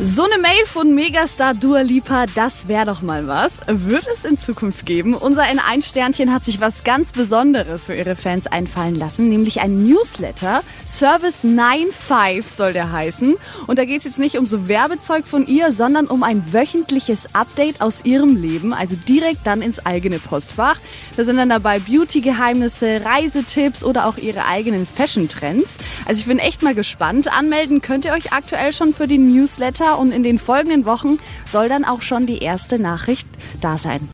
So eine Mail von Megastar Dua Lipa, das wäre doch mal was. Wird es in Zukunft geben? Unser N1-Sternchen hat sich was ganz Besonderes für ihre Fans einfallen lassen, nämlich ein Newsletter. Service 95 soll der heißen. Und da geht es jetzt nicht um so Werbezeug von ihr, sondern um ein wöchentliches Update aus ihrem Leben, also direkt dann ins eigene Postfach. Da sind dann dabei Beauty-Geheimnisse, Reisetipps oder auch ihre eigenen Fashion-Trends. Also ich bin echt mal gespannt. Anmelden könnt ihr euch aktuell schon für den Newsletter und in den folgenden Wochen soll dann auch schon die erste Nachricht da sein.